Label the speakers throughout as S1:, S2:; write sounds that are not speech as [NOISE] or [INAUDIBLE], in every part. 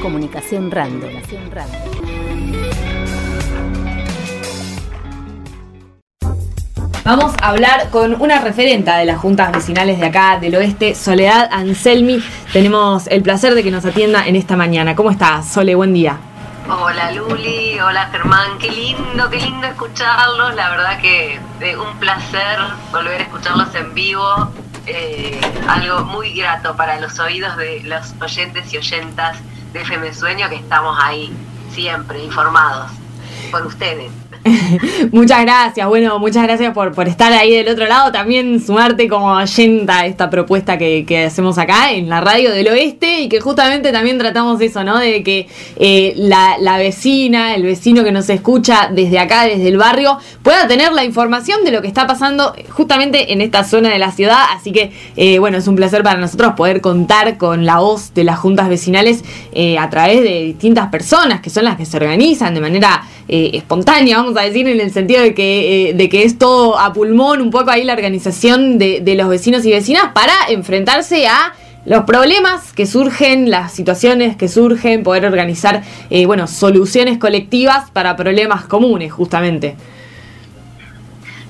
S1: Comunicación Random.
S2: Vamos a hablar con una referenta de las juntas vecinales de acá del oeste, Soledad Anselmi. Tenemos el placer de que nos atienda en esta mañana. ¿Cómo estás, Sole? Buen día.
S3: Hola Luli, hola Germán, qué lindo, qué lindo escucharlos, la verdad que eh, un placer volver a escucharlos en vivo, eh, algo muy grato para los oídos de los oyentes y oyentas de FM Sueño que estamos ahí siempre informados por ustedes. [LAUGHS]
S2: muchas gracias, bueno, muchas gracias por, por estar ahí del otro lado, también sumarte como oyenta a esta propuesta que, hacemos acá en la radio del oeste y que justamente también tratamos eso, ¿no? De que eh, la, vecina, el vecino que nos escucha desde acá, desde el barrio, pueda tener la información de lo que está pasando justamente en esta zona de la ciudad, así que eh, bueno, es un placer para nosotros poder contar con la voz de las juntas vecinales eh, a través de distintas personas que son las que se organizan de manera espontánea, vamos a decir, en el sentido de que, eh, de que es todo a pulmón, un poco ahí la organización de, los vecinos y vecinas para enfrentarse a los problemas que surgen, las situaciones que surgen, poder organizar, eh, bueno, soluciones colectivas para problemas comunes, justamente.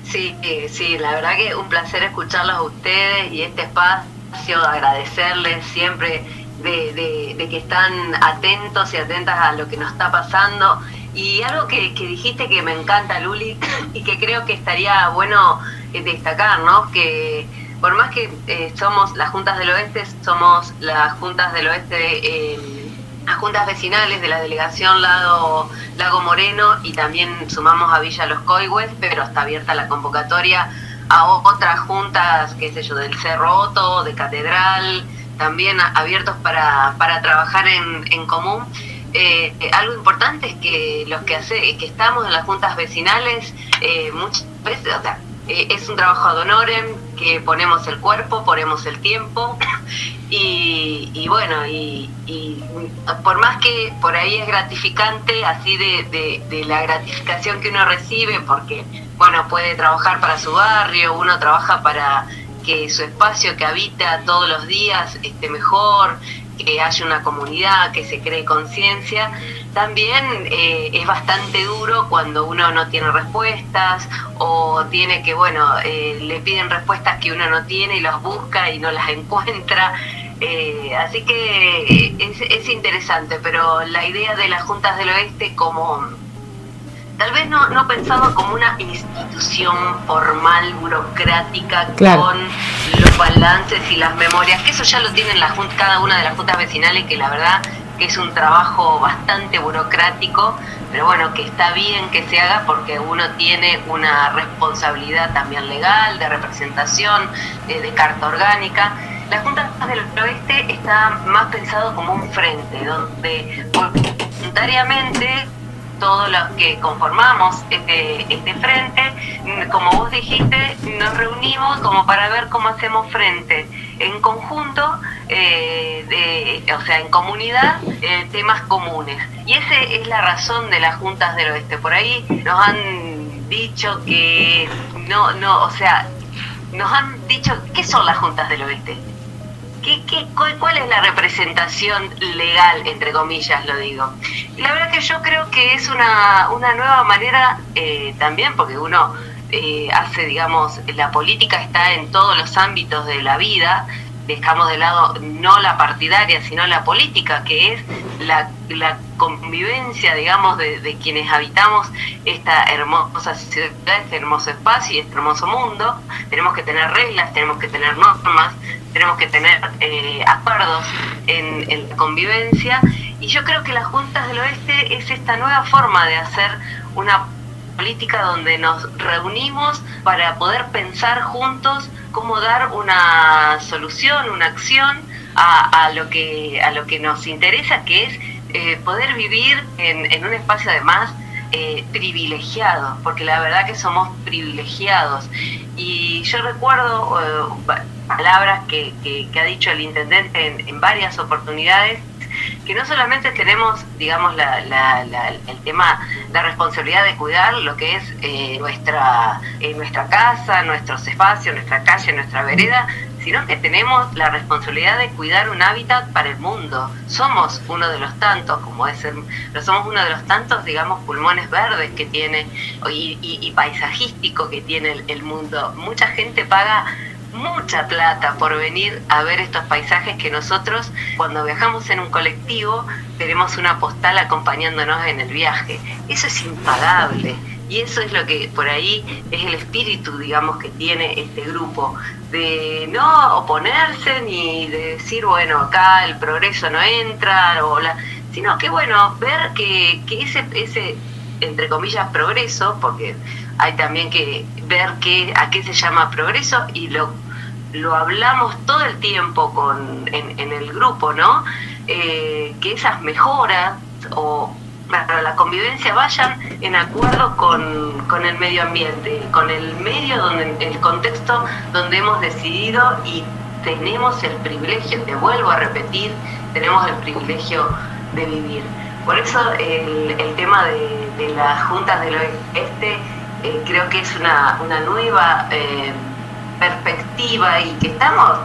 S3: Sí, sí, la verdad que un placer escucharlos a ustedes y este espacio, agradecerles siempre de, de que están atentos y atentas a lo que nos está pasando y algo que, dijiste que me encanta, Luli, [LAUGHS] y que creo que estaría bueno eh, destacar, ¿no? Que por más que eh, somos las juntas del oeste, somos las juntas del oeste, las juntas vecinales de la delegación Lago, Lago Moreno y también sumamos a Villa Los Coigües, pero está abierta la convocatoria a otras juntas, qué sé yo, del Cerro Otto, de Catedral, también abiertos para, para trabajar en, en común. Eh, algo importante es que los que hace, que estamos en las juntas vecinales, eh, muchas veces, o sea, eh, es un trabajo ad honorem, que ponemos el cuerpo, ponemos el tiempo, [COUGHS] y, bueno, y, por más que por ahí es gratificante, así de, de, la gratificación que uno recibe, porque, bueno, puede trabajar para su barrio, uno trabaja para que su espacio que habita todos los días esté mejor, que haya una comunidad, que se cree conciencia. También eh, es bastante duro cuando uno no tiene respuestas o tiene que, bueno, eh, le piden respuestas que uno no tiene y las busca y no las [LAUGHS] encuentra. Eh, así que es, es interesante, pero la idea de las juntas del oeste como tal vez no, no pensado como una institución formal, burocrática, con los balances y las memorias, que eso ya lo tienen la, cada una de las juntas vecinales, que la verdad que es un trabajo bastante burocrático, pero bueno, que está bien que se haga porque uno tiene una responsabilidad también legal, de representación, de, de carta orgánica. La Junta del Oeste está más pensado como un frente, donde voluntariamente todos los que conformamos este, este frente, como vos dijiste, nos reunimos como para ver cómo hacemos frente en conjunto, eh, o sea, en comunidad, eh, temas comunes. Y esa es la razón de las juntas del oeste. Por ahí nos han dicho que no, no, o sea, nos han dicho, ¿qué son las juntas del oeste? ¿Qué, qué, cuál, es la representación legal, entre comillas, lo digo? La verdad que yo creo que es una, una nueva manera eh, también, porque uno eh, hace, digamos, la política está en todos los ámbitos de la vida, dejamos de lado no la partidaria, sino la política, que es la, convivencia, digamos, de, de, quienes habitamos esta hermosa ciudad, este hermoso espacio y este hermoso mundo. Tenemos que tener reglas, tenemos que tener normas, tenemos que tener eh, acuerdos en, en, la convivencia y yo creo que las juntas del oeste es esta nueva forma de hacer una política donde nos reunimos para poder pensar juntos cómo dar una solución, una acción a, a lo, que, a lo que nos interesa, que es eh, poder vivir en, en, un espacio además eh, privilegiado, porque la verdad que somos privilegiados. Y yo recuerdo eh, palabras que, que, ha dicho el intendente en, varias oportunidades, que no solamente tenemos, digamos, la, la, el tema, la responsabilidad de cuidar lo que es eh, nuestra, eh, nuestra casa, nuestros espacios, nuestra calle, nuestra vereda, sino que tenemos la responsabilidad de cuidar un hábitat para el mundo. Somos uno de los tantos, como es el, pero somos uno de los tantos, digamos, pulmones verdes que tiene y, paisajístico que tiene el, el mundo. Mucha gente paga mucha plata por venir a ver estos paisajes que nosotros cuando viajamos en un colectivo tenemos una postal acompañándonos en el viaje. Eso es impagable. Y eso es lo que por ahí es el espíritu, digamos, que tiene este grupo, de no oponerse ni de decir, bueno, acá el progreso no entra, o la, sino que, bueno, ver que, que ese, ese, entre comillas, progreso, porque hay también que ver qué, a qué se llama progreso y lo, lo hablamos todo el tiempo con, en, el grupo, ¿no? Eh, que esas mejoras o para la convivencia vayan en acuerdo con, con, el medio ambiente, con el medio, donde el contexto donde hemos decidido y tenemos el privilegio, te vuelvo a repetir, tenemos el privilegio de vivir. Por eso el, el tema de, de, las juntas del oeste eh, creo que es una, una nueva eh, perspectiva y que estamos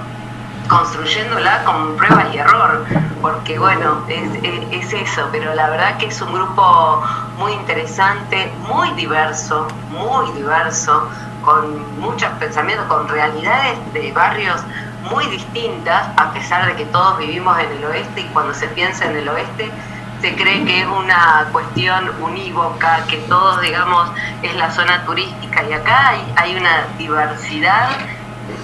S3: construyéndola con prueba y error, porque bueno, es, es, eso, pero la verdad que es un grupo muy interesante, muy diverso, muy diverso, con muchos pensamientos, con realidades de barrios muy distintas, a pesar de que todos vivimos en el oeste y cuando se piensa en el oeste se cree que es una cuestión unívoca, que todos, digamos, es la zona turística y acá hay, una diversidad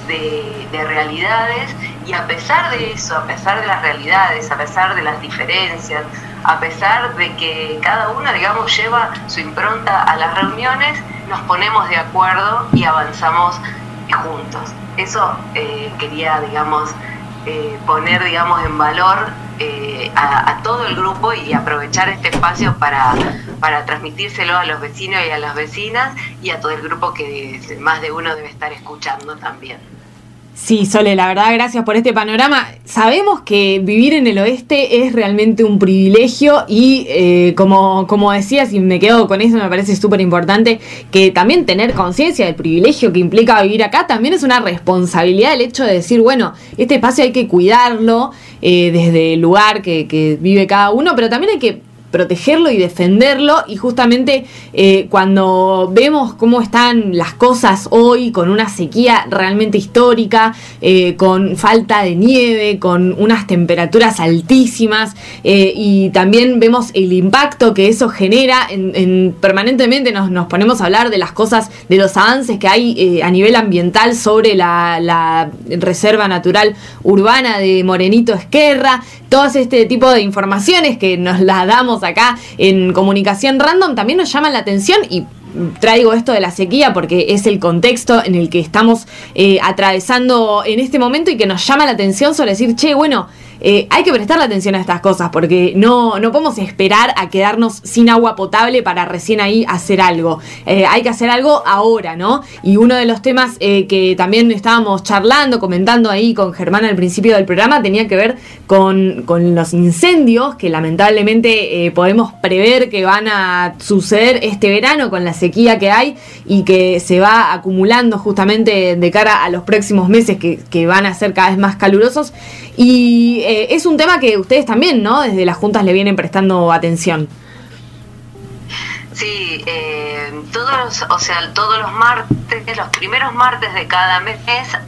S3: de, de, realidades y a pesar de eso, a pesar de las realidades, a pesar de las diferencias, a pesar de que cada uno, digamos, lleva su impronta a las reuniones, nos ponemos de acuerdo y avanzamos juntos. Eso eh, quería, digamos, eh, poner, digamos, en valor eh, a, a, todo el grupo y aprovechar este espacio para, para transmitírselo a los vecinos y a las vecinas y a todo el grupo que más de uno debe estar escuchando también.
S2: Sí, Sole, la verdad, gracias por este panorama. Sabemos que vivir en el oeste es realmente un privilegio y eh, como, como decías, y me quedo con eso, me parece súper importante, que también tener conciencia del privilegio que implica vivir acá también es una responsabilidad el hecho de decir, bueno, este espacio hay que cuidarlo eh, desde el lugar que, que vive cada uno, pero también hay que protegerlo y defenderlo. Y justamente eh, cuando vemos cómo están las cosas hoy con una sequía realmente histórica, eh, con falta de nieve, con unas temperaturas altísimas eh, y también vemos el impacto que eso genera, en, en permanentemente nos, ponemos a hablar de las cosas, de los avances que hay a nivel ambiental sobre la, la, Reserva Natural Urbana de Morenito Esquerra, todo este tipo de informaciones que nos las damos acá en comunicación random también nos llaman la atención y traigo esto de la sequía porque es el contexto en el que estamos eh, atravesando en este momento y que nos llama la atención sobre decir, che, bueno, eh, hay que prestarle atención a estas cosas porque no, no podemos esperar a quedarnos sin agua potable para recién ahí hacer algo. Eh, hay que hacer algo ahora, ¿no? Y uno de los temas eh, que también estábamos charlando, comentando ahí con Germán al principio del programa, tenía que ver con, con los incendios que lamentablemente podemos prever que van a suceder este verano con la sequía que hay y que se va acumulando justamente de cara a los próximos meses que, que van a ser cada vez más calurosos. Y eh, es un tema que ustedes también, ¿no? Desde las juntas le vienen prestando atención.
S3: Sí, eh, todos, o sea, todos los martes, los primeros martes de cada mes,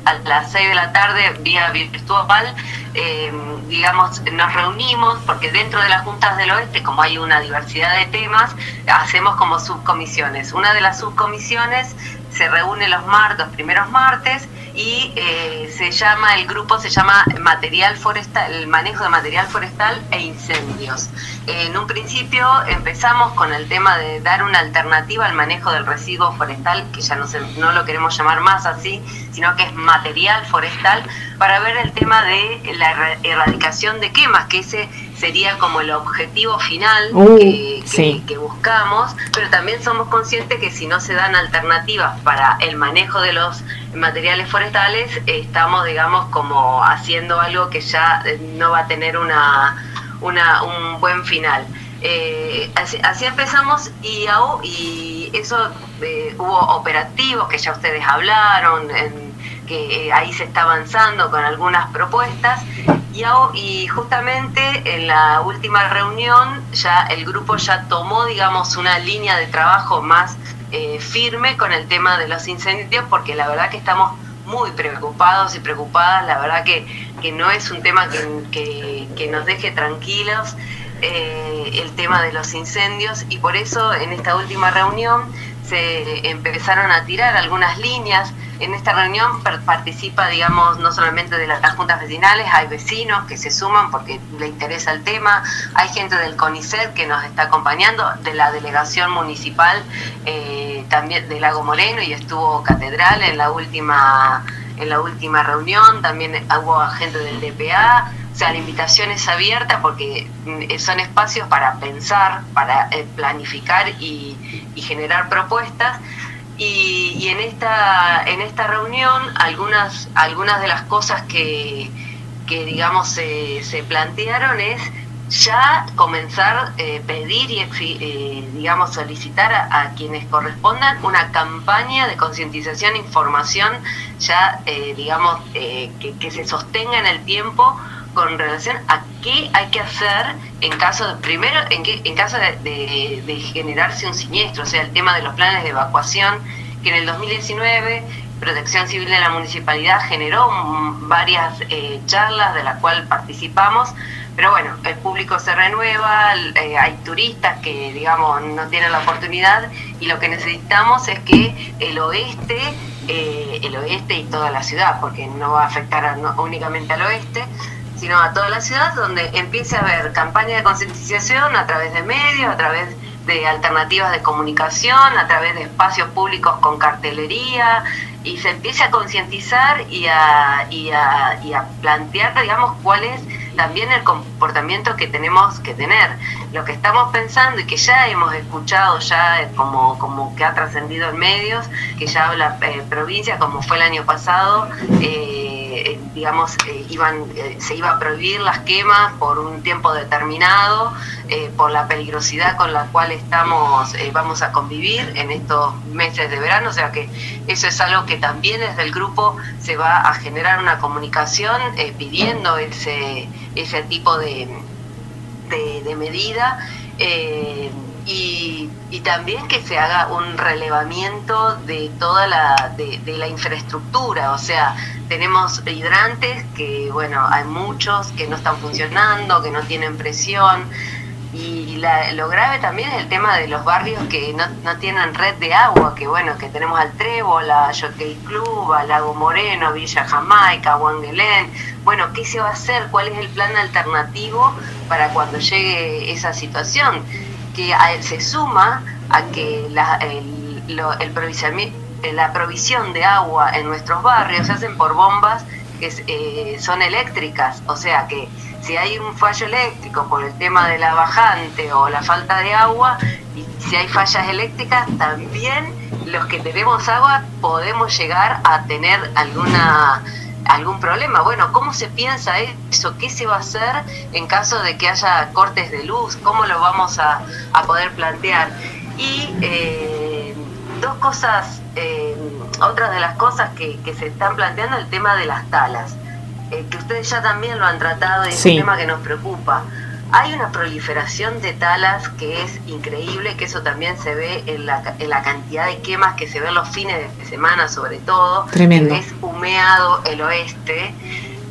S3: a las 6 de la tarde, vía virtual, eh, digamos, nos reunimos, porque dentro de las juntas del oeste, como hay una diversidad de temas, hacemos como subcomisiones. Una de las subcomisiones se reúne los martes, los primeros martes, y eh, se llama, el grupo se llama material forestal, el manejo de material forestal e incendios. En un principio empezamos con el tema de dar una alternativa al manejo del residuo forestal, que ya no, se, no lo queremos llamar más así, sino que es material forestal, para ver el tema de la erradicación de quemas, que ese sería como el objetivo final uh, que, que, sí. que, buscamos, pero también somos conscientes que si no se dan alternativas para el manejo de los materiales forestales, estamos, digamos, como haciendo algo que ya no va a tener una, una un buen final. Eh, así, así, empezamos y, y eso eh, hubo operativos que ya ustedes hablaron, en, que eh, ahí se está avanzando con algunas propuestas y, y justamente en la última reunión ya el grupo ya tomó, digamos, una línea de trabajo más eh, firme con el tema de los incendios porque la verdad que estamos muy preocupados y preocupadas, la verdad que, que no es un tema que, que, nos deje tranquilos eh, el tema de los incendios. Y por eso en esta última reunión se empezaron a tirar algunas líneas. En esta reunión participa, digamos, no solamente de las, juntas vecinales, hay vecinos que se suman porque le interesa el tema, hay gente del CONICET que nos está acompañando, de la delegación municipal eh, también de Lago Moreno y estuvo catedral en la última en la última reunión, también hubo gente del DPA, o sea, la invitación es abierta porque mm, son espacios para pensar, para eh, planificar y generar propuestas. Y, en, esta, en esta reunión algunas, algunas de las cosas que, que digamos, se, se plantearon es ya comenzar eh, pedir y eh, digamos solicitar a, quienes correspondan una campaña de concientización información ya eh, digamos que, que, se sostenga en el tiempo con relación a qué hay que hacer en caso de, primero, en, en caso de, generarse un siniestro, o sea, el tema de los planes de evacuación, que en el 2019 Protección Civil de la Municipalidad generó varias eh, charlas de las cuales participamos, pero bueno, el público se renueva, eh, hay turistas que, digamos, no tienen la oportunidad y lo que necesitamos es que el oeste, eh, el oeste y toda la ciudad, porque no va a afectar únicamente al oeste, sino a toda la ciudad, donde empiece a haber campaña de concientización a través de medios, a través de alternativas de comunicación, a través de espacios públicos con cartelería, y se empiece a concientizar y a, y, a, y a plantear, digamos, cuál es también el comportamiento que tenemos que tener. Lo que estamos pensando y que ya hemos escuchado ya como, como que ha trascendido en medios, que ya habla eh, provincia, como fue el año pasado, eh, eh, digamos, eh, iban, eh, se iba a prohibir las quemas por un tiempo determinado, por la peligrosidad con la cual estamos, vamos a convivir en estos meses de verano, o sea que eso es algo que también desde el grupo se va a generar una comunicación pidiendo ese, ese tipo de, de, medida. Y, también que se haga un relevamiento de toda la, de, de, la infraestructura, o sea, tenemos hidrantes que, bueno, hay muchos que no están funcionando, que no tienen presión. Y lo grave también es el tema de los barrios que no, no tienen red de agua, que bueno, que tenemos al Trébol, a Jockey Club, a Lago Moreno, Villa Jamaica, Wangelén. Bueno, ¿qué se va a hacer? ¿Cuál es el plan alternativo para cuando llegue esa situación? Que se suma a que la, el, lo, el la provisión de agua en nuestros barrios se hacen por bombas que eh, son eléctricas, o sea que si hay un fallo eléctrico por el tema de la bajante o la falta de agua, y si hay fallas eléctricas, también los que tenemos agua podemos llegar a tener alguna algún problema. Bueno, ¿cómo se piensa eso? ¿Qué se va a hacer en caso de que haya cortes de luz? ¿Cómo lo vamos a, poder plantear? Y eh, dos cosas eh, otra de las cosas que, se están planteando el tema de las talas, eh, que ustedes ya también lo han tratado y es un tema que nos preocupa. Hay una proliferación de talas que es increíble, que eso también se ve en la, en la cantidad de quemas que se ven los fines de semana sobre todo.
S2: Tremendo.
S3: Es humeado el oeste.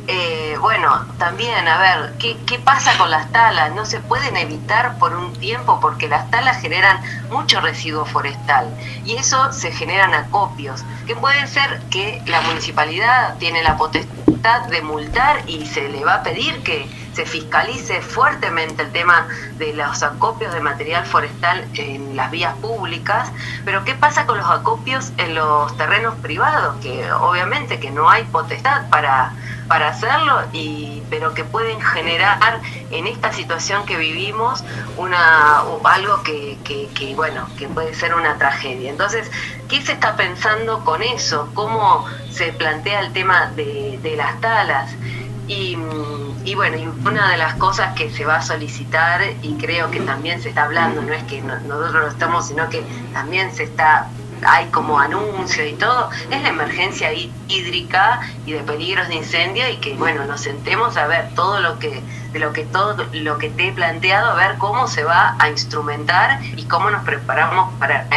S3: Eh, bueno, también, a ver, ¿qué, ¿qué, pasa con las talas? No se pueden evitar por un tiempo porque las talas generan mucho residuo forestal y eso se generan acopios, que pueden ser que la municipalidad tiene la potestad de multar y se le va a pedir que se fiscalice fuertemente el tema de los acopios de material forestal en las vías públicas, pero ¿qué pasa con los acopios en los terrenos privados? Que obviamente que no hay potestad para para hacerlo, y, pero que pueden generar en esta situación que vivimos una, algo que, que, bueno, que puede ser una tragedia. Entonces, ¿qué se está pensando con eso? ¿Cómo se plantea el tema de, las talas? Y, y, bueno, una de las cosas que se va a solicitar, y creo que también se está hablando, no es que nosotros lo estamos, sino que también se está hay como anuncios y todo, es la emergencia hídrica y de peligros de incendio y que bueno, nos sentemos a ver todo lo que de lo que todo lo que te he planteado, a ver cómo se va a instrumentar y cómo nos preparamos para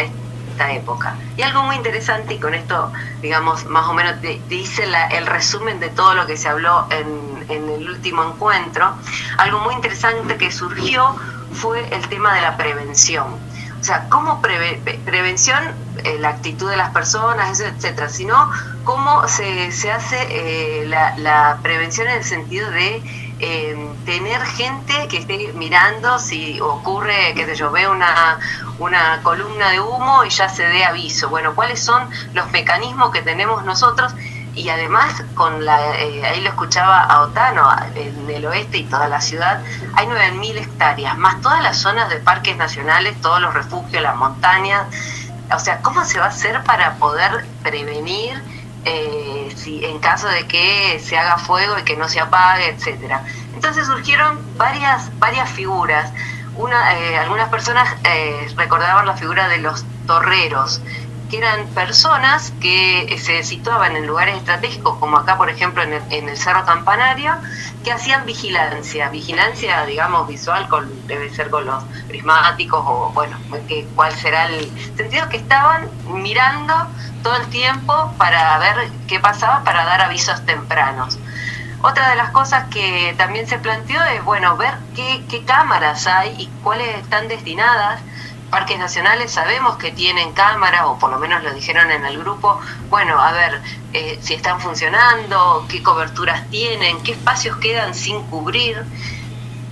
S3: esta época. Y algo muy interesante, y con esto, digamos, más o menos te, hice el resumen de todo lo que se habló en, el último encuentro, algo muy interesante que surgió fue el tema de la prevención. O sea, cómo prevención, eh, la actitud de las personas, etcétera, sino cómo se, se hace eh, la, prevención en el sentido de eh, tener gente que esté mirando si ocurre, que sé yo, ve una, una columna de humo y ya se dé aviso. Bueno, ¿cuáles son los mecanismos que tenemos nosotros? y además con la eh, ahí lo escuchaba a Otano en el oeste y toda la ciudad hay 9.000 hectáreas más todas las zonas de parques nacionales todos los refugios las montañas o sea cómo se va a hacer para poder prevenir eh, si en caso de que se haga fuego y que no se apague etcétera entonces surgieron varias varias figuras una eh, algunas personas recordaban la figura de los torreros que eran personas que se situaban en lugares estratégicos, como acá, por ejemplo, en el, Cerro Campanario, que hacían vigilancia, vigilancia, digamos, visual, con, debe ser con los prismáticos o, bueno, que, cuál será el sentido, que estaban mirando todo el tiempo para ver qué pasaba, para dar avisos tempranos. Otra de las cosas que también se planteó es, bueno, ver qué, cámaras hay y cuáles están destinadas parques nacionales sabemos que tienen cámara, o por lo menos lo dijeron en el grupo, bueno, a ver eh, si están funcionando, qué coberturas tienen, qué espacios quedan sin cubrir.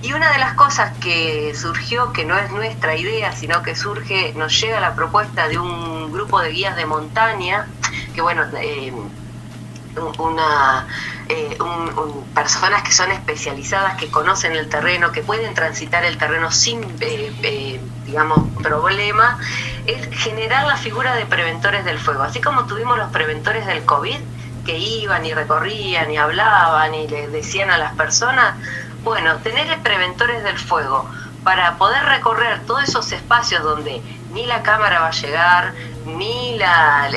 S3: Y una de las cosas que surgió, que no es nuestra idea, sino que surge, nos llega la propuesta de un grupo de guías de montaña, que bueno, eh, una eh, personas que son especializadas, que conocen el terreno, que pueden transitar el terreno sin, eh, eh, digamos, problema, es generar la figura de preventores del fuego. Así como tuvimos los preventores del COVID, que iban y recorrían y hablaban y le decían a las personas, bueno, tener preventores del fuego para poder recorrer todos esos espacios donde ni la cámara va a llegar, ni la,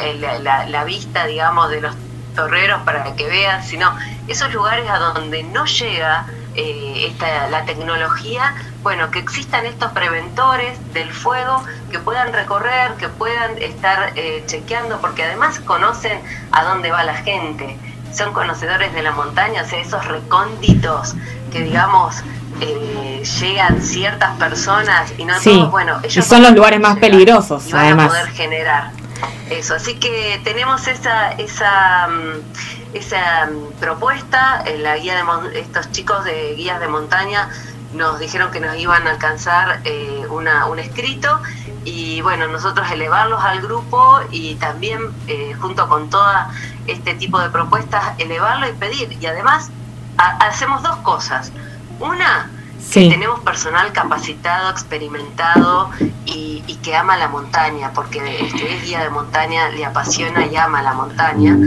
S3: la vista, digamos, de los torreros para que vean, sino esos lugares a donde no llega eh, esta, la tecnología, bueno, que existan estos preventores del fuego que puedan recorrer, que puedan estar eh, chequeando, porque además conocen a dónde va la gente, son conocedores de la montaña, o sea, esos recónditos que digamos eh, llegan ciertas personas y no
S2: sí, bueno, ellos son los lugares más peligrosos,
S3: y van a poder generar eso, así que tenemos esa, esa, mm, esa mm, propuesta, en la guía de estos chicos de guías de montaña nos dijeron que nos iban a alcanzar eh, una, un escrito y bueno, nosotros elevarlos al grupo y también eh, junto con todo este tipo de propuestas elevarlo y pedir. Y además hacemos dos cosas. Una, tenemos personal capacitado, experimentado y, que ama la montaña, porque este es guía de montaña, le apasiona y ama la montaña.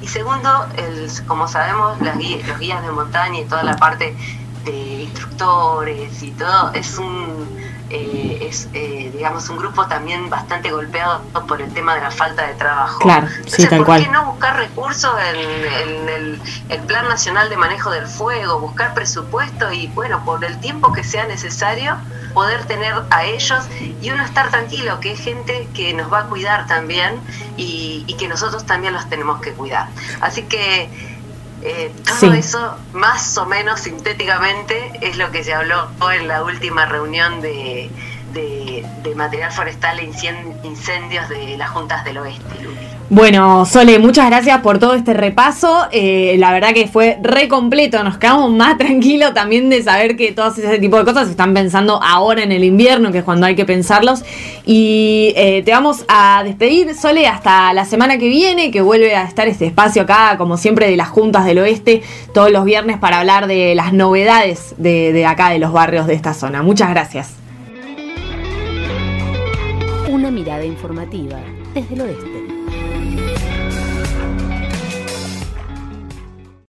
S3: Y segundo, el, como sabemos, los guías de montaña y toda la parte de instructores y todo, es un eh, es, eh, digamos, un grupo también bastante golpeado por el tema de la falta de trabajo.
S2: Claro, sí, tal
S3: ¿por qué no buscar recursos en, el, Plan Nacional de Manejo del Fuego, buscar presupuesto y, bueno, por el tiempo que sea necesario, poder tener a ellos y uno estar tranquilo, que es gente que nos va a cuidar también y, y que nosotros también los tenemos que cuidar. Así que eh, todo eso, más o menos sintéticamente, es lo que se habló en la última reunión de, de, material forestal e incendios de las juntas del oeste.
S2: Bueno, Sole, muchas gracias por todo este repaso. Eh, la verdad que fue re completo. Nos quedamos más [LAUGHS] tranquilos también de saber que todo ese tipo de cosas se están pensando ahora en el invierno, que es cuando hay que pensarlos. Y eh, te vamos a despedir, Sole, hasta la semana que viene, que vuelve a estar este espacio acá, como siempre, de las juntas del oeste, todos los viernes para hablar de las novedades de, de acá, de los barrios de esta zona. Muchas gracias
S1: una mirada informativa desde el oeste.